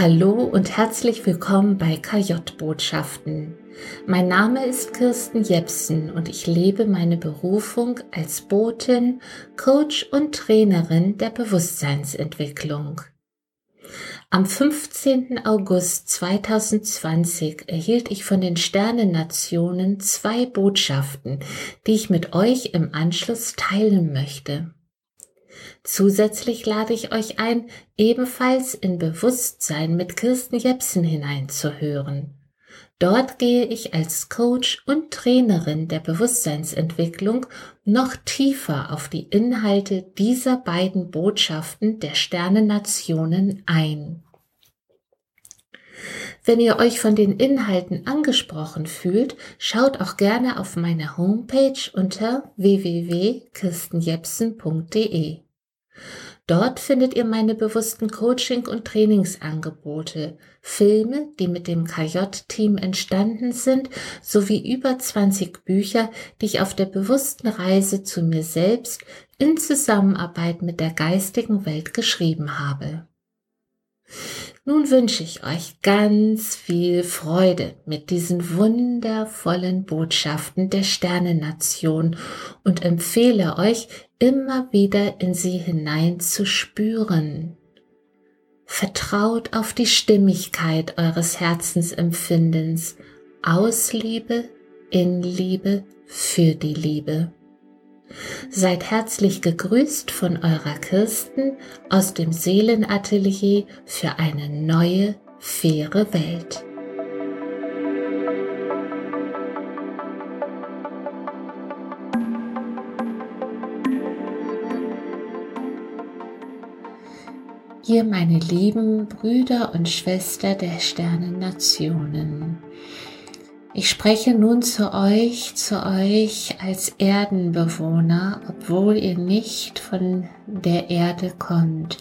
Hallo und herzlich willkommen bei KJ-Botschaften. Mein Name ist Kirsten Jepsen und ich lebe meine Berufung als Botin, Coach und Trainerin der Bewusstseinsentwicklung. Am 15. August 2020 erhielt ich von den Sternennationen zwei Botschaften, die ich mit euch im Anschluss teilen möchte. Zusätzlich lade ich euch ein, ebenfalls in Bewusstsein mit Kirsten Jepsen hineinzuhören. Dort gehe ich als Coach und Trainerin der Bewusstseinsentwicklung noch tiefer auf die Inhalte dieser beiden Botschaften der Sternennationen ein. Wenn ihr euch von den Inhalten angesprochen fühlt, schaut auch gerne auf meine Homepage unter www.kirstenjepsen.de. Dort findet ihr meine bewussten Coaching- und Trainingsangebote, Filme, die mit dem KJ-Team entstanden sind, sowie über 20 Bücher, die ich auf der bewussten Reise zu mir selbst in Zusammenarbeit mit der geistigen Welt geschrieben habe. Nun wünsche ich euch ganz viel Freude mit diesen wundervollen Botschaften der Sternennation und empfehle euch immer wieder in sie hinein zu spüren. Vertraut auf die Stimmigkeit eures Herzensempfindens aus Liebe, in Liebe, für die Liebe. Seid herzlich gegrüßt von eurer Kirsten aus dem Seelenatelier für eine neue, faire Welt. Ihr meine lieben Brüder und Schwester der Sternennationen. Ich spreche nun zu euch, zu euch als Erdenbewohner, obwohl ihr nicht von der Erde kommt.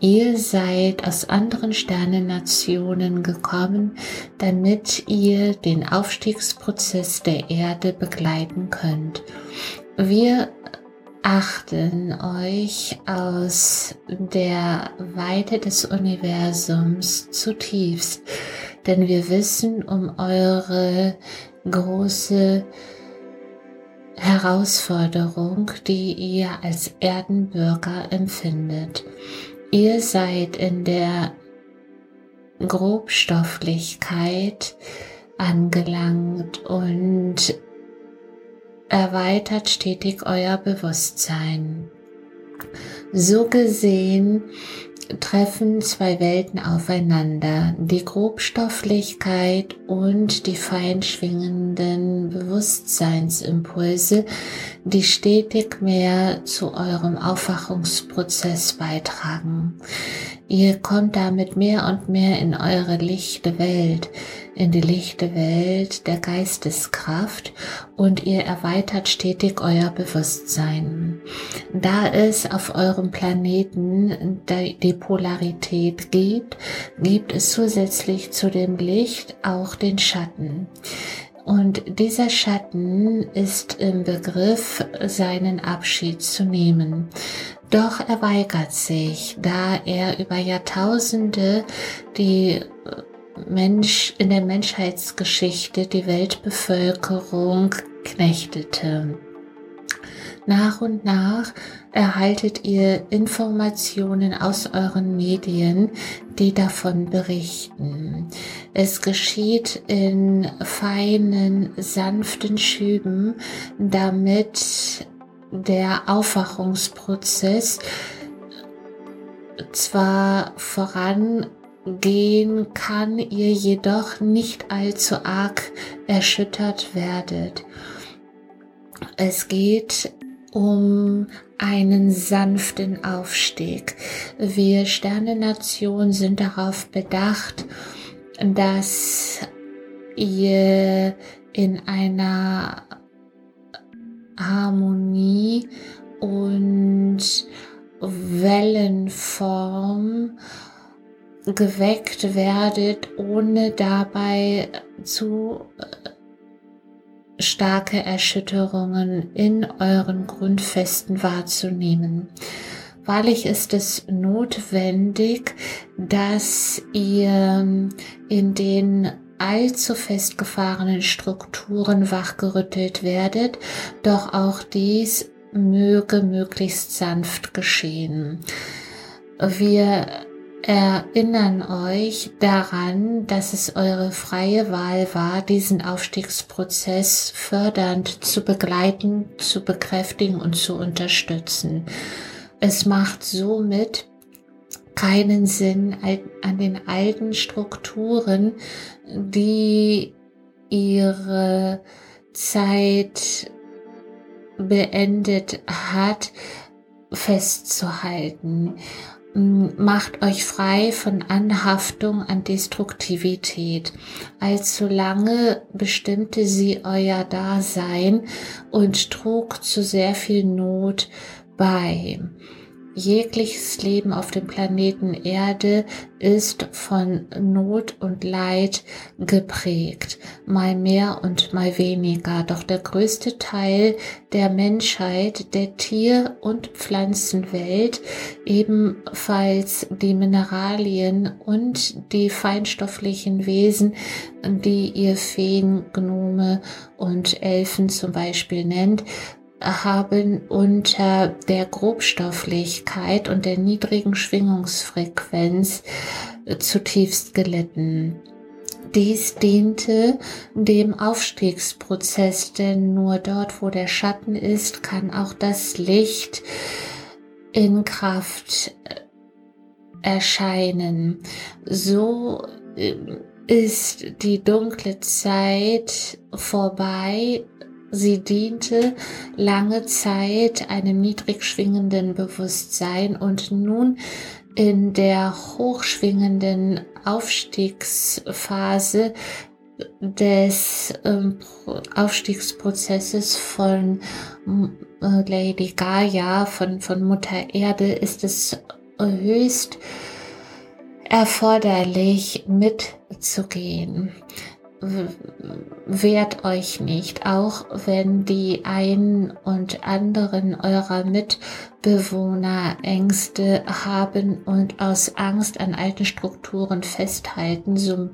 Ihr seid aus anderen Sternennationen gekommen, damit ihr den Aufstiegsprozess der Erde begleiten könnt. Wir achten euch aus der Weite des Universums zutiefst denn wir wissen um eure große Herausforderung, die ihr als Erdenbürger empfindet. Ihr seid in der Grobstofflichkeit angelangt und erweitert stetig euer Bewusstsein. So gesehen treffen zwei Welten aufeinander, die Grobstofflichkeit und die feinschwingenden Bewusstseinsimpulse, die stetig mehr zu eurem Aufwachungsprozess beitragen. Ihr kommt damit mehr und mehr in eure lichte Welt, in die lichte Welt der Geisteskraft und ihr erweitert stetig euer Bewusstsein. Da es auf eurem Planeten die Polarität gibt, gibt es zusätzlich zu dem Licht auch den Schatten. Und dieser Schatten ist im Begriff, seinen Abschied zu nehmen. Doch er weigert sich, da er über Jahrtausende die Mensch in der Menschheitsgeschichte die Weltbevölkerung knechtete. Nach und nach erhaltet ihr Informationen aus euren Medien, die davon berichten. Es geschieht in feinen, sanften Schüben, damit der Aufwachungsprozess zwar voran gehen kann, ihr jedoch nicht allzu arg erschüttert werdet. Es geht um einen sanften Aufstieg. Wir Sternenation sind darauf bedacht, dass ihr in einer Harmonie und Wellenform geweckt werdet, ohne dabei zu äh, starke Erschütterungen in euren Grundfesten wahrzunehmen. Wahrlich ist es notwendig, dass ihr in den allzu festgefahrenen Strukturen wachgerüttelt werdet, doch auch dies möge möglichst sanft geschehen. Wir erinnern euch daran, dass es eure freie Wahl war, diesen Aufstiegsprozess fördernd zu begleiten, zu bekräftigen und zu unterstützen. Es macht somit keinen Sinn an den alten Strukturen, die ihre Zeit beendet hat, festzuhalten. Macht euch frei von Anhaftung an Destruktivität. Allzu lange bestimmte sie euer Dasein und trug zu sehr viel Not bei. Jegliches Leben auf dem Planeten Erde ist von Not und Leid geprägt, mal mehr und mal weniger. Doch der größte Teil der Menschheit, der Tier- und Pflanzenwelt, ebenfalls die Mineralien und die feinstofflichen Wesen, die ihr Feen, Gnome und Elfen zum Beispiel nennt, haben unter der Grobstofflichkeit und der niedrigen Schwingungsfrequenz äh, zutiefst gelitten. Dies diente dem Aufstiegsprozess, denn nur dort, wo der Schatten ist, kann auch das Licht in Kraft äh, erscheinen. So äh, ist die dunkle Zeit vorbei Sie diente lange Zeit einem niedrig schwingenden Bewusstsein und nun in der hochschwingenden Aufstiegsphase des äh, Aufstiegsprozesses von äh, Lady Gaia, von, von Mutter Erde, ist es höchst erforderlich mitzugehen wehrt euch nicht, auch wenn die einen und anderen eurer Mitbewohner Ängste haben und aus Angst an alten Strukturen festhalten, so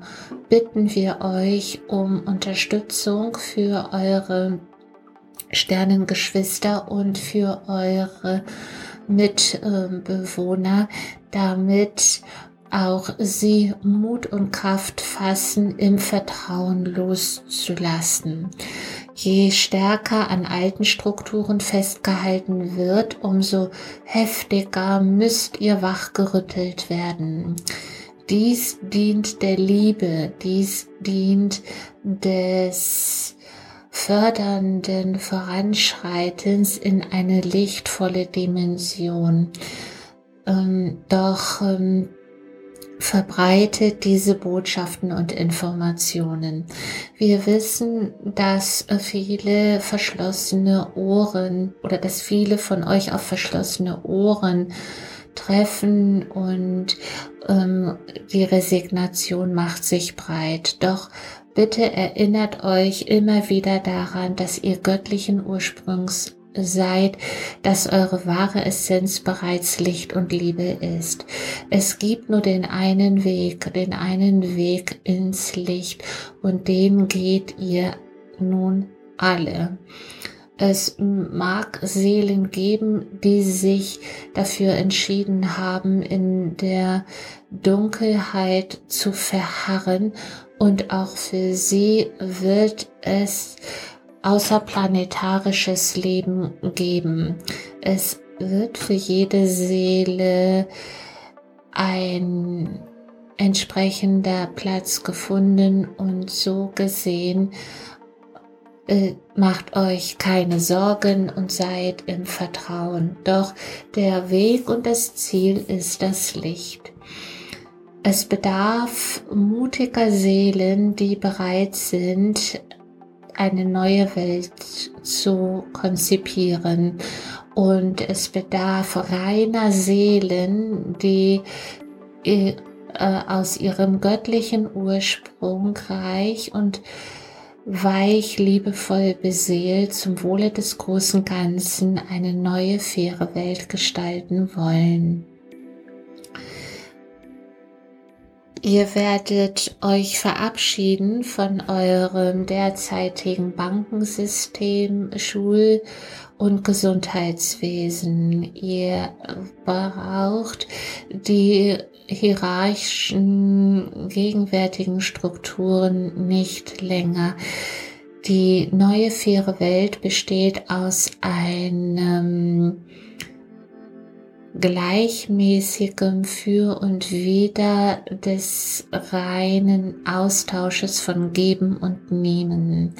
bitten wir euch um Unterstützung für eure Sternengeschwister und für eure Mitbewohner, damit auch sie Mut und Kraft fassen, im Vertrauen loszulassen. Je stärker an alten Strukturen festgehalten wird, umso heftiger müsst ihr wachgerüttelt werden. Dies dient der Liebe, dies dient des fördernden Voranschreitens in eine lichtvolle Dimension. Ähm, doch ähm, verbreitet diese Botschaften und Informationen. Wir wissen, dass viele verschlossene Ohren oder dass viele von euch auf verschlossene Ohren treffen und ähm, die Resignation macht sich breit. Doch bitte erinnert euch immer wieder daran, dass ihr göttlichen Ursprungs seid, dass eure wahre Essenz bereits Licht und Liebe ist. Es gibt nur den einen Weg, den einen Weg ins Licht und den geht ihr nun alle. Es mag Seelen geben, die sich dafür entschieden haben, in der Dunkelheit zu verharren und auch für sie wird es außerplanetarisches Leben geben. Es wird für jede Seele ein entsprechender Platz gefunden und so gesehen äh, macht euch keine Sorgen und seid im Vertrauen. Doch der Weg und das Ziel ist das Licht. Es bedarf mutiger Seelen, die bereit sind, eine neue Welt zu konzipieren. Und es bedarf reiner Seelen, die äh, aus ihrem göttlichen Ursprung reich und weich, liebevoll beseelt zum Wohle des großen Ganzen eine neue, faire Welt gestalten wollen. Ihr werdet euch verabschieden von eurem derzeitigen Bankensystem, Schul- und Gesundheitswesen. Ihr braucht die hierarchischen gegenwärtigen Strukturen nicht länger. Die neue faire Welt besteht aus einem gleichmäßigem Für und Wider des reinen Austausches von Geben und Nehmen.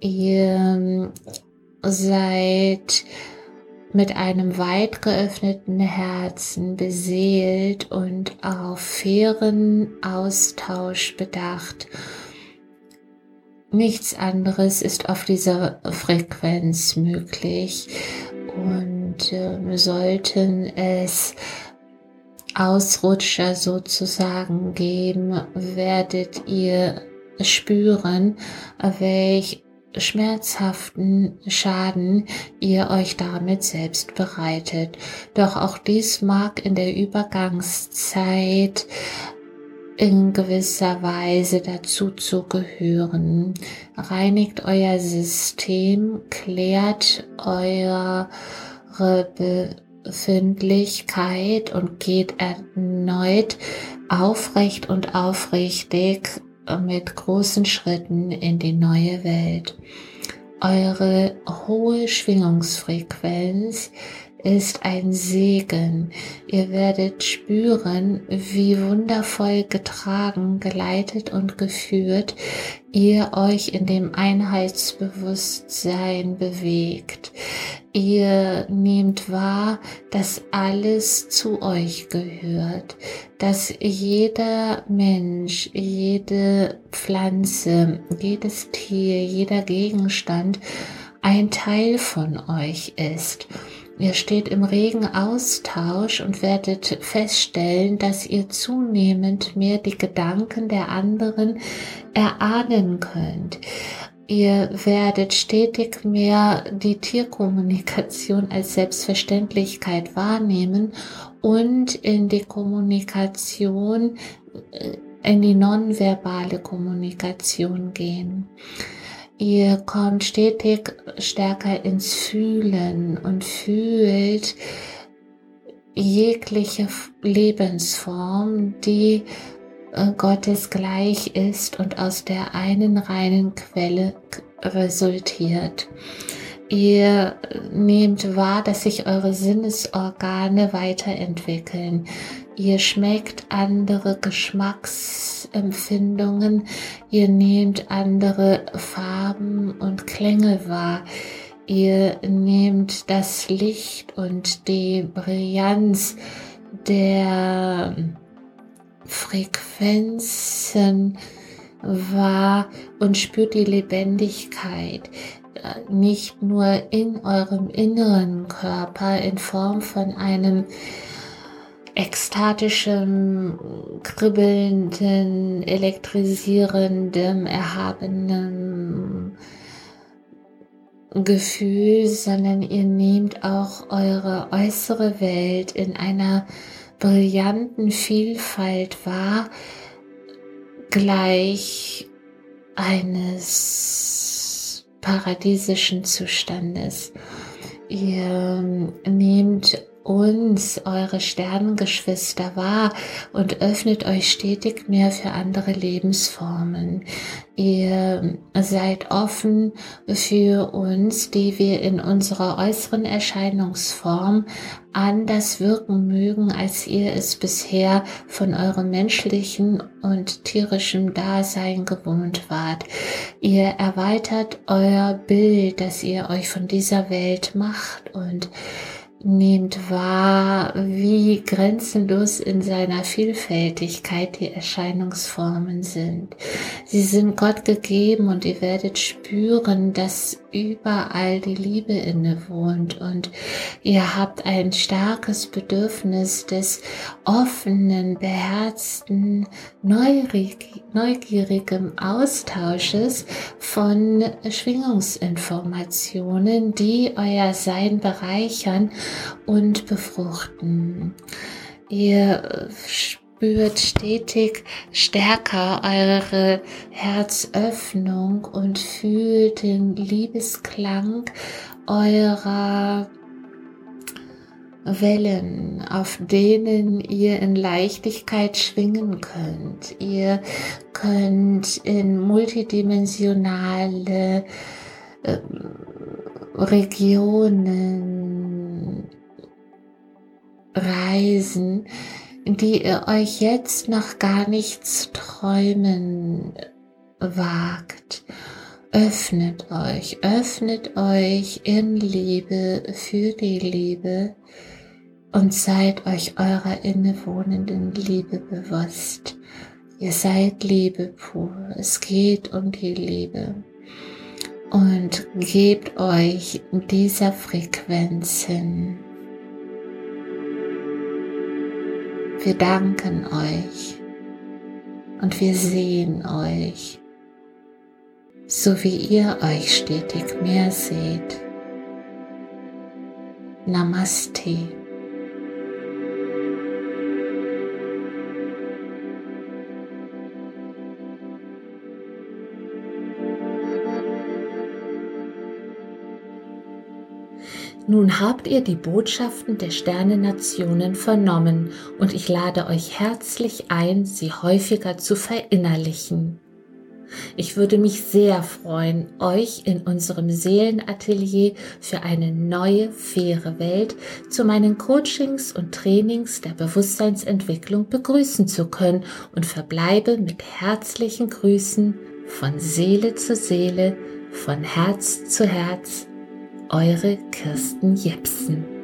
Ihr seid mit einem weit geöffneten Herzen beseelt und auf fairen Austausch bedacht. Nichts anderes ist auf dieser Frequenz möglich und äh, sollten es Ausrutscher sozusagen geben, werdet ihr spüren, welch schmerzhaften Schaden ihr euch damit selbst bereitet. Doch auch dies mag in der Übergangszeit in gewisser Weise dazu zu gehören. Reinigt euer System, klärt eure Befindlichkeit und geht erneut aufrecht und aufrichtig mit großen Schritten in die neue Welt. Eure hohe Schwingungsfrequenz ist ein Segen. Ihr werdet spüren, wie wundervoll getragen, geleitet und geführt ihr euch in dem Einheitsbewusstsein bewegt. Ihr nehmt wahr, dass alles zu euch gehört, dass jeder Mensch, jede Pflanze, jedes Tier, jeder Gegenstand ein Teil von euch ist Ihr steht im regen Austausch und werdet feststellen, dass ihr zunehmend mehr die Gedanken der anderen erahnen könnt. Ihr werdet stetig mehr die Tierkommunikation als Selbstverständlichkeit wahrnehmen und in die Kommunikation, äh, in die nonverbale Kommunikation gehen. Ihr kommt stetig stärker ins Fühlen und fühlt jegliche Lebensform, die äh, Gottes gleich ist und aus der einen reinen Quelle resultiert. Ihr nehmt wahr, dass sich eure Sinnesorgane weiterentwickeln. Ihr schmeckt andere Geschmacksempfindungen. Ihr nehmt andere Farben und Klänge wahr. Ihr nehmt das Licht und die Brillanz der Frequenzen wahr und spürt die Lebendigkeit nicht nur in eurem inneren Körper in Form von einem ekstatischen, kribbelnden, elektrisierenden, erhabenen Gefühl, sondern ihr nehmt auch eure äußere Welt in einer brillanten Vielfalt wahr, gleich eines paradiesischen Zustandes. Ihr nehmt uns, eure Sternengeschwister wahr und öffnet euch stetig mehr für andere Lebensformen. Ihr seid offen für uns, die wir in unserer äußeren Erscheinungsform anders wirken mögen, als ihr es bisher von eurem menschlichen und tierischen Dasein gewohnt wart. Ihr erweitert euer Bild, das ihr euch von dieser Welt macht und Nehmt wahr, wie grenzenlos in seiner Vielfältigkeit die Erscheinungsformen sind. Sie sind Gott gegeben und ihr werdet spüren, dass überall die Liebe innewohnt und ihr habt ein starkes Bedürfnis des offenen, beherzten, neugierigen Austausches von Schwingungsinformationen, die euer Sein bereichern und befruchten. Ihr stetig stärker eure Herzöffnung und fühlt den Liebesklang eurer Wellen, auf denen ihr in Leichtigkeit schwingen könnt. Ihr könnt in multidimensionale äh, Regionen reisen, die ihr euch jetzt noch gar nicht zu träumen wagt. Öffnet euch, öffnet euch in Liebe für die Liebe und seid euch eurer innewohnenden Liebe bewusst. Ihr seid Liebe pur. Es geht um die Liebe. Und gebt euch dieser Frequenz hin. Wir danken euch und wir sehen euch, so wie ihr euch stetig mehr seht. Namaste. Nun habt ihr die Botschaften der Sternennationen vernommen und ich lade euch herzlich ein, sie häufiger zu verinnerlichen. Ich würde mich sehr freuen, euch in unserem Seelenatelier für eine neue, faire Welt zu meinen Coachings und Trainings der Bewusstseinsentwicklung begrüßen zu können und verbleibe mit herzlichen Grüßen von Seele zu Seele, von Herz zu Herz eure Kirsten Jepsen.